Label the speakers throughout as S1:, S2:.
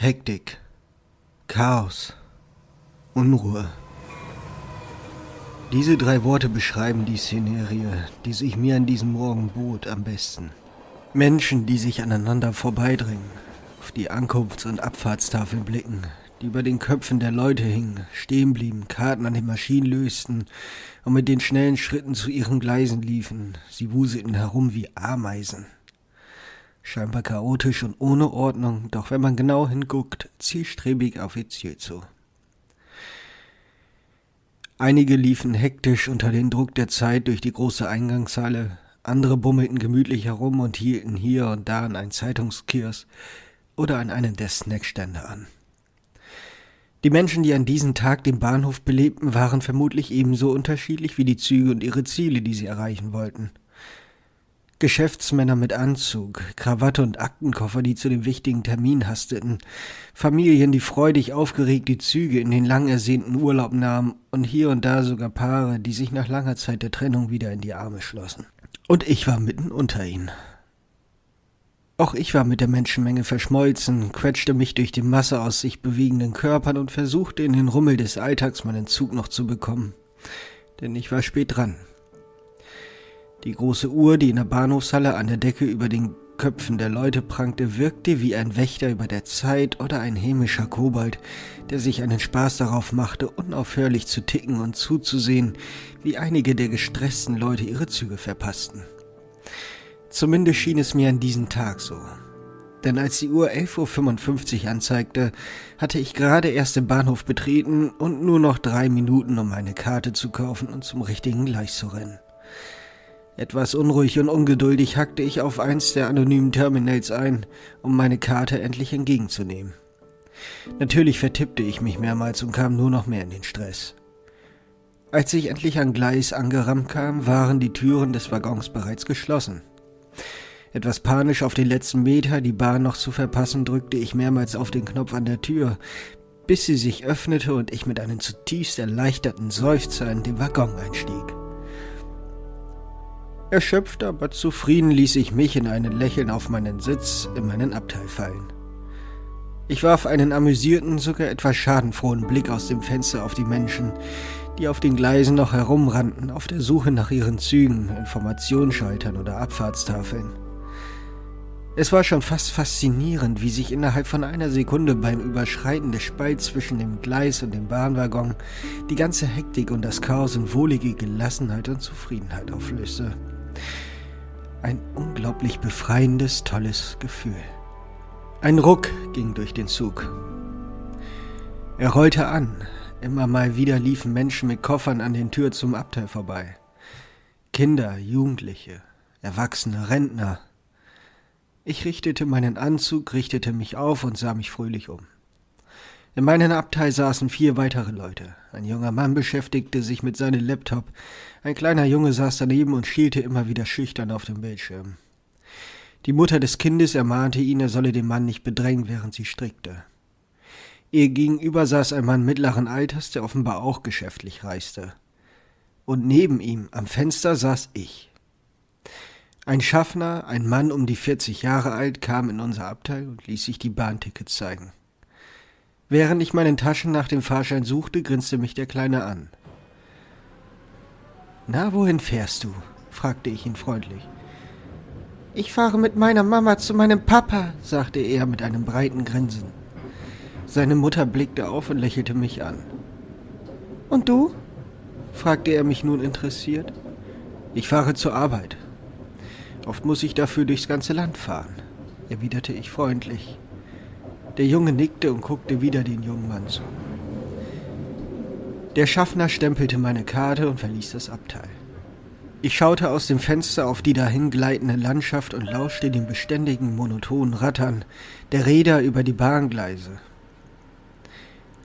S1: Hektik, Chaos, Unruhe. Diese drei Worte beschreiben die Szenerie, die sich mir an diesem Morgen bot, am besten. Menschen, die sich aneinander vorbeidringen, auf die Ankunfts- und Abfahrtstafeln blicken, die über den Köpfen der Leute hingen, stehen blieben, Karten an den Maschinen lösten und mit den schnellen Schritten zu ihren Gleisen liefen. Sie wuselten herum wie Ameisen. Scheinbar chaotisch und ohne Ordnung, doch wenn man genau hinguckt, zielstrebig auf ihr Ziel zu. Einige liefen hektisch unter den Druck der Zeit durch die große Eingangshalle, andere bummelten gemütlich herum und hielten hier und da an einen Zeitungskiosk oder an einen der Snackstände an. Die Menschen, die an diesem Tag den Bahnhof belebten, waren vermutlich ebenso unterschiedlich wie die Züge und ihre Ziele, die sie erreichen wollten. Geschäftsmänner mit Anzug, Krawatte und Aktenkoffer, die zu dem wichtigen Termin hasteten, Familien, die freudig aufgeregt die Züge in den lang ersehnten Urlaub nahmen und hier und da sogar Paare, die sich nach langer Zeit der Trennung wieder in die Arme schlossen. Und ich war mitten unter ihnen. Auch ich war mit der Menschenmenge verschmolzen, quetschte mich durch die Masse aus sich bewegenden Körpern und versuchte in den Rummel des Alltags meinen Zug noch zu bekommen. Denn ich war spät dran. Die große Uhr, die in der Bahnhofshalle an der Decke über den Köpfen der Leute prangte, wirkte wie ein Wächter über der Zeit oder ein hämischer Kobold, der sich einen Spaß darauf machte, unaufhörlich zu ticken und zuzusehen, wie einige der gestressten Leute ihre Züge verpassten. Zumindest schien es mir an diesem Tag so. Denn als die Uhr 11.55 Uhr anzeigte, hatte ich gerade erst den Bahnhof betreten und nur noch drei Minuten, um eine Karte zu kaufen und zum richtigen Gleis zu rennen. Etwas unruhig und ungeduldig hackte ich auf eins der anonymen Terminals ein, um meine Karte endlich entgegenzunehmen. Natürlich vertippte ich mich mehrmals und kam nur noch mehr in den Stress. Als ich endlich an Gleis angerammt kam, waren die Türen des Waggons bereits geschlossen. Etwas panisch auf den letzten Meter, die Bahn noch zu verpassen, drückte ich mehrmals auf den Knopf an der Tür, bis sie sich öffnete und ich mit einem zutiefst erleichterten Seufzer in den Waggon einstieg. Erschöpft, aber zufrieden ließ ich mich in einen Lächeln auf meinen Sitz in meinen Abteil fallen. Ich warf einen amüsierten, sogar etwas schadenfrohen Blick aus dem Fenster auf die Menschen, die auf den Gleisen noch herumrannten, auf der Suche nach ihren Zügen, Informationsschaltern oder Abfahrtstafeln. Es war schon fast faszinierend, wie sich innerhalb von einer Sekunde beim Überschreiten des Spalts zwischen dem Gleis und dem Bahnwaggon die ganze Hektik und das Chaos in wohlige Gelassenheit und Zufriedenheit auflöste. Ein unglaublich befreiendes, tolles Gefühl. Ein Ruck ging durch den Zug. Er rollte an. Immer mal wieder liefen Menschen mit Koffern an den Türen zum Abteil vorbei. Kinder, Jugendliche, Erwachsene, Rentner. Ich richtete meinen Anzug, richtete mich auf und sah mich fröhlich um. In meinem Abteil saßen vier weitere Leute. Ein junger Mann beschäftigte sich mit seinem Laptop. Ein kleiner Junge saß daneben und schielte immer wieder schüchtern auf den Bildschirm. Die Mutter des Kindes ermahnte ihn, er solle den Mann nicht bedrängen, während sie strickte. Ihr gegenüber saß ein Mann mittleren Alters, der offenbar auch geschäftlich reiste. Und neben ihm am Fenster saß ich. Ein Schaffner, ein Mann um die 40 Jahre alt, kam in unser Abteil und ließ sich die Bahntickets zeigen. Während ich meinen Taschen nach dem Fahrschein suchte, grinste mich der Kleine an. Na, wohin fährst du? fragte ich ihn freundlich. Ich fahre mit meiner Mama zu meinem Papa, sagte er mit einem breiten Grinsen. Seine Mutter blickte auf und lächelte mich an. Und du? fragte er mich nun interessiert. Ich fahre zur Arbeit. Oft muss ich dafür durchs ganze Land fahren, erwiderte ich freundlich. Der Junge nickte und guckte wieder den jungen Mann zu. Der Schaffner stempelte meine Karte und verließ das Abteil. Ich schaute aus dem Fenster auf die dahingleitende Landschaft und lauschte dem beständigen, monotonen Rattern der Räder über die Bahngleise.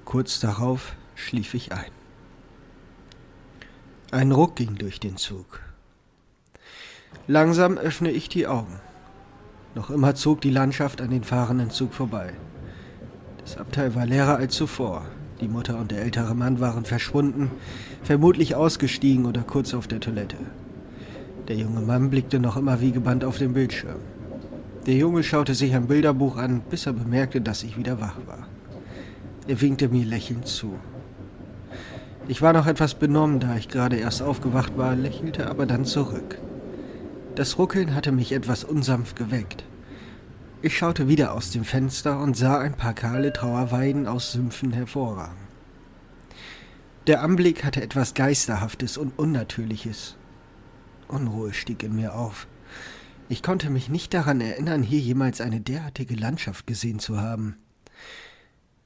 S1: Kurz darauf schlief ich ein. Ein Ruck ging durch den Zug. Langsam öffne ich die Augen. Noch immer zog die Landschaft an den fahrenden Zug vorbei. Das Abteil war leerer als zuvor. Die Mutter und der ältere Mann waren verschwunden, vermutlich ausgestiegen oder kurz auf der Toilette. Der junge Mann blickte noch immer wie gebannt auf den Bildschirm. Der Junge schaute sich ein Bilderbuch an, bis er bemerkte, dass ich wieder wach war. Er winkte mir lächelnd zu. Ich war noch etwas benommen, da ich gerade erst aufgewacht war, lächelte aber dann zurück. Das Ruckeln hatte mich etwas unsanft geweckt. Ich schaute wieder aus dem Fenster und sah ein paar kahle Trauerweiden aus Sümpfen hervorragen. Der Anblick hatte etwas Geisterhaftes und Unnatürliches. Unruhe stieg in mir auf. Ich konnte mich nicht daran erinnern, hier jemals eine derartige Landschaft gesehen zu haben.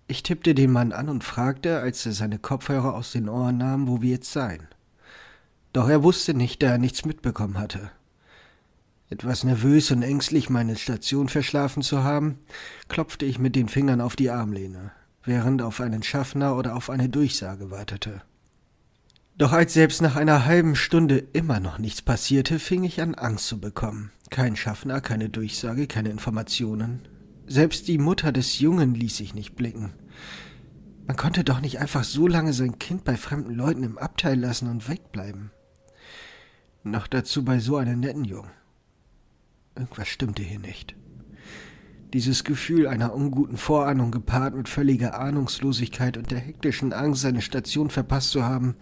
S1: Ich tippte den Mann an und fragte, als er seine Kopfhörer aus den Ohren nahm, wo wir jetzt seien. Doch er wusste nicht, da er nichts mitbekommen hatte. Etwas nervös und ängstlich, meine Station verschlafen zu haben, klopfte ich mit den Fingern auf die Armlehne, während auf einen Schaffner oder auf eine Durchsage wartete. Doch als selbst nach einer halben Stunde immer noch nichts passierte, fing ich an Angst zu bekommen. Kein Schaffner, keine Durchsage, keine Informationen. Selbst die Mutter des Jungen ließ sich nicht blicken. Man konnte doch nicht einfach so lange sein Kind bei fremden Leuten im Abteil lassen und wegbleiben. Noch dazu bei so einem netten Jungen. Irgendwas stimmte hier nicht. Dieses Gefühl einer unguten Vorahnung gepaart mit völliger Ahnungslosigkeit und der hektischen Angst, seine Station verpasst zu haben,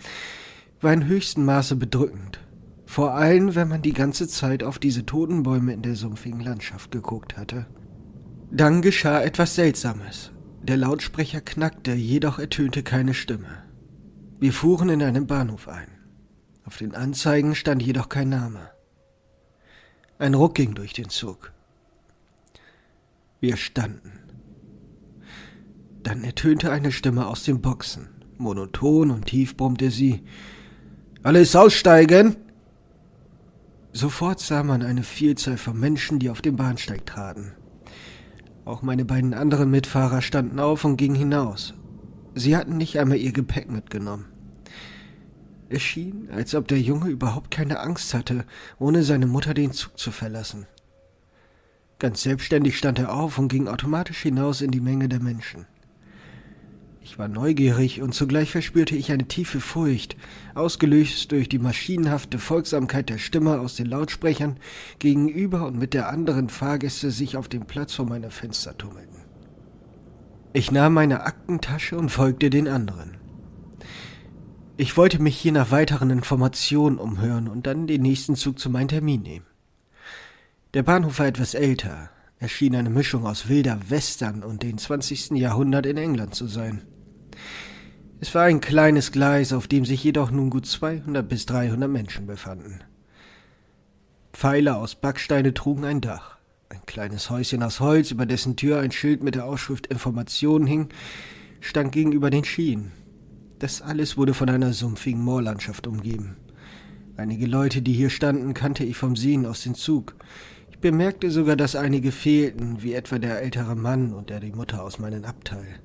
S1: war in höchstem Maße bedrückend. Vor allem, wenn man die ganze Zeit auf diese toten Bäume in der sumpfigen Landschaft geguckt hatte. Dann geschah etwas Seltsames. Der Lautsprecher knackte, jedoch ertönte keine Stimme. Wir fuhren in einen Bahnhof ein. Auf den Anzeigen stand jedoch kein Name. Ein Ruck ging durch den Zug. Wir standen. Dann ertönte eine Stimme aus den Boxen. Monoton und tief brummte sie. Alles aussteigen! Sofort sah man eine Vielzahl von Menschen, die auf den Bahnsteig traten. Auch meine beiden anderen Mitfahrer standen auf und gingen hinaus. Sie hatten nicht einmal ihr Gepäck mitgenommen. Es schien, als ob der Junge überhaupt keine Angst hatte, ohne seine Mutter den Zug zu verlassen. Ganz selbstständig stand er auf und ging automatisch hinaus in die Menge der Menschen. Ich war neugierig und zugleich verspürte ich eine tiefe Furcht, ausgelöst durch die maschinenhafte Folgsamkeit der Stimme aus den Lautsprechern gegenüber und mit der anderen Fahrgäste sich auf dem Platz vor meiner Fenster tummelten. Ich nahm meine Aktentasche und folgte den anderen. Ich wollte mich hier nach weiteren Informationen umhören und dann den nächsten Zug zu meinem Termin nehmen. Der Bahnhof war etwas älter. Er schien eine Mischung aus wilder Western und dem 20. Jahrhundert in England zu sein. Es war ein kleines Gleis, auf dem sich jedoch nun gut 200 bis 300 Menschen befanden. Pfeiler aus Backsteine trugen ein Dach. Ein kleines Häuschen aus Holz, über dessen Tür ein Schild mit der Ausschrift Informationen hing, stand gegenüber den Schienen. Das alles wurde von einer sumpfigen Moorlandschaft umgeben. Einige Leute, die hier standen, kannte ich vom Sehen aus dem Zug. Ich bemerkte sogar, dass einige fehlten, wie etwa der ältere Mann und der die Mutter aus meinem Abteil.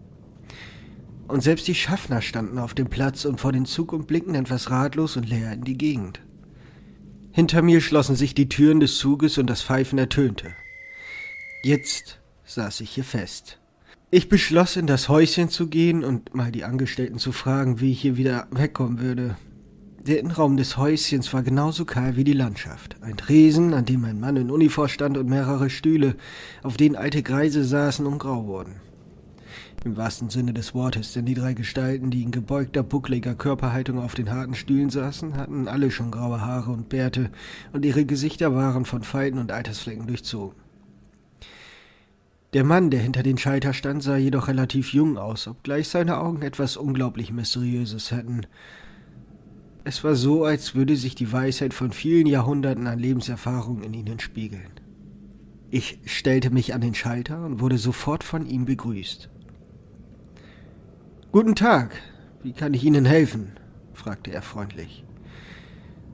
S1: Und selbst die Schaffner standen auf dem Platz und vor dem Zug und blickten etwas ratlos und leer in die Gegend. Hinter mir schlossen sich die Türen des Zuges und das Pfeifen ertönte. Jetzt saß ich hier fest. Ich beschloss, in das Häuschen zu gehen und mal die Angestellten zu fragen, wie ich hier wieder wegkommen würde. Der Innenraum des Häuschens war genauso kahl wie die Landschaft. Ein Tresen, an dem ein Mann in Uniform stand und mehrere Stühle, auf denen alte Greise saßen und grau wurden. Im wahrsten Sinne des Wortes, denn die drei Gestalten, die in gebeugter, buckliger Körperhaltung auf den harten Stühlen saßen, hatten alle schon graue Haare und Bärte, und ihre Gesichter waren von Falten und Altersflecken durchzogen. Der Mann, der hinter den Schalter stand, sah jedoch relativ jung aus, obgleich seine Augen etwas unglaublich Mysteriöses hätten. Es war so, als würde sich die Weisheit von vielen Jahrhunderten an Lebenserfahrung in ihnen spiegeln. Ich stellte mich an den Schalter und wurde sofort von ihm begrüßt. Guten Tag, wie kann ich Ihnen helfen? fragte er freundlich.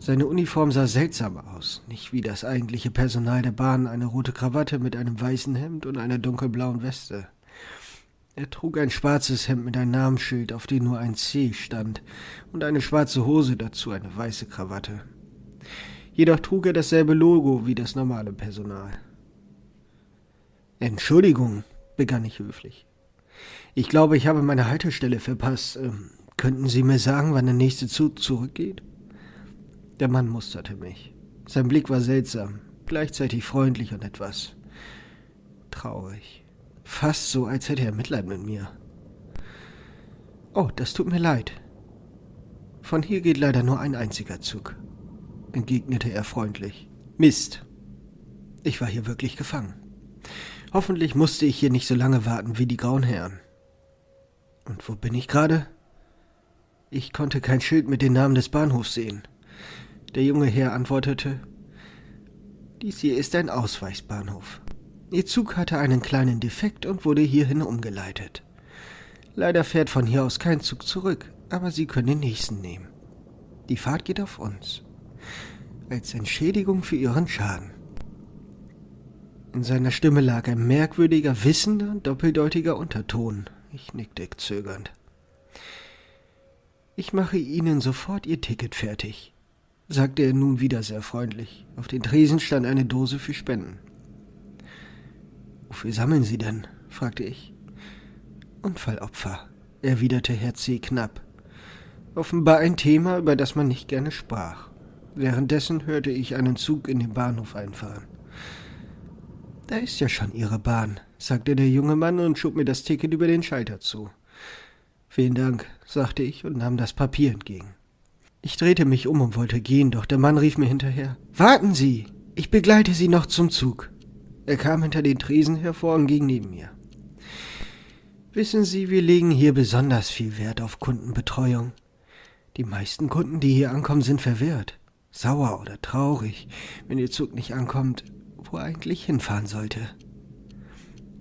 S1: Seine Uniform sah seltsam aus, nicht wie das eigentliche Personal der Bahn, eine rote Krawatte mit einem weißen Hemd und einer dunkelblauen Weste. Er trug ein schwarzes Hemd mit einem Namensschild, auf dem nur ein C stand, und eine schwarze Hose dazu eine weiße Krawatte. Jedoch trug er dasselbe Logo wie das normale Personal. Entschuldigung, begann ich höflich. Ich glaube, ich habe meine Haltestelle verpasst. Ähm, könnten Sie mir sagen, wann der nächste Zug zurückgeht? Der Mann musterte mich. Sein Blick war seltsam, gleichzeitig freundlich und etwas traurig. Fast so, als hätte er Mitleid mit mir. Oh, das tut mir leid. Von hier geht leider nur ein einziger Zug, entgegnete er freundlich. Mist. Ich war hier wirklich gefangen. Hoffentlich musste ich hier nicht so lange warten wie die grauen Herren. Und wo bin ich gerade? Ich konnte kein Schild mit dem Namen des Bahnhofs sehen. Der junge Herr antwortete, dies hier ist ein Ausweichsbahnhof. Ihr Zug hatte einen kleinen Defekt und wurde hierhin umgeleitet. Leider fährt von hier aus kein Zug zurück, aber Sie können den nächsten nehmen. Die Fahrt geht auf uns. Als Entschädigung für Ihren Schaden. In seiner Stimme lag ein merkwürdiger, wissender, doppeldeutiger Unterton. Ich nickte zögernd. Ich mache Ihnen sofort Ihr Ticket fertig, sagte er nun wieder sehr freundlich. Auf den Tresen stand eine Dose für Spenden. Wofür sammeln Sie denn? fragte ich. Unfallopfer, erwiderte Herr C. knapp. Offenbar ein Thema, über das man nicht gerne sprach. Währenddessen hörte ich einen Zug in den Bahnhof einfahren. Da ist ja schon Ihre Bahn, sagte der junge Mann und schob mir das Ticket über den Schalter zu. Vielen Dank, sagte ich und nahm das Papier entgegen. Ich drehte mich um und wollte gehen, doch der Mann rief mir hinterher Warten Sie. Ich begleite Sie noch zum Zug. Er kam hinter den Tresen hervor und ging neben mir. Wissen Sie, wir legen hier besonders viel Wert auf Kundenbetreuung. Die meisten Kunden, die hier ankommen, sind verwirrt, sauer oder traurig, wenn Ihr Zug nicht ankommt, wo er eigentlich hinfahren sollte.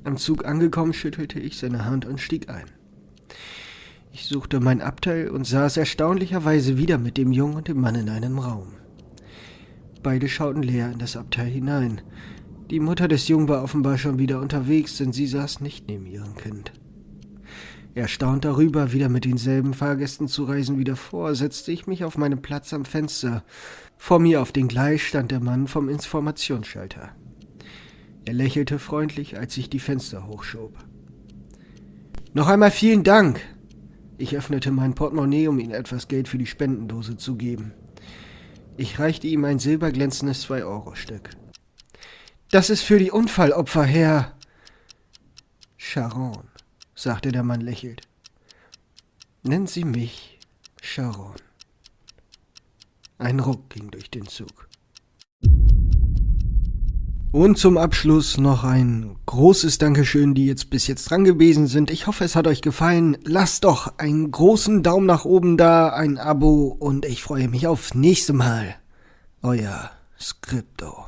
S1: Am Zug angekommen, schüttelte ich seine Hand und stieg ein. Ich suchte mein Abteil und saß erstaunlicherweise wieder mit dem Jungen und dem Mann in einem Raum. Beide schauten leer in das Abteil hinein, die Mutter des Jungen war offenbar schon wieder unterwegs, denn sie saß nicht neben ihrem Kind. Erstaunt darüber, wieder mit denselben Fahrgästen zu reisen wie davor, setzte ich mich auf meinen Platz am Fenster. Vor mir auf den Gleis stand der Mann vom Informationsschalter. Er lächelte freundlich, als ich die Fenster hochschob. Noch einmal vielen Dank. Ich öffnete mein Portemonnaie, um ihm etwas Geld für die Spendendose zu geben. Ich reichte ihm ein silberglänzendes Zwei-Euro-Stück. Das ist für die Unfallopfer, Herr. Sharon, sagte der Mann lächelnd. Nennen Sie mich Sharon. Ein Ruck ging durch den Zug. Und zum Abschluss noch ein großes Dankeschön, die jetzt bis jetzt dran gewesen sind. Ich hoffe, es hat euch gefallen. Lasst doch einen großen Daumen nach oben da, ein Abo und ich freue mich aufs nächste Mal. Euer Skripto.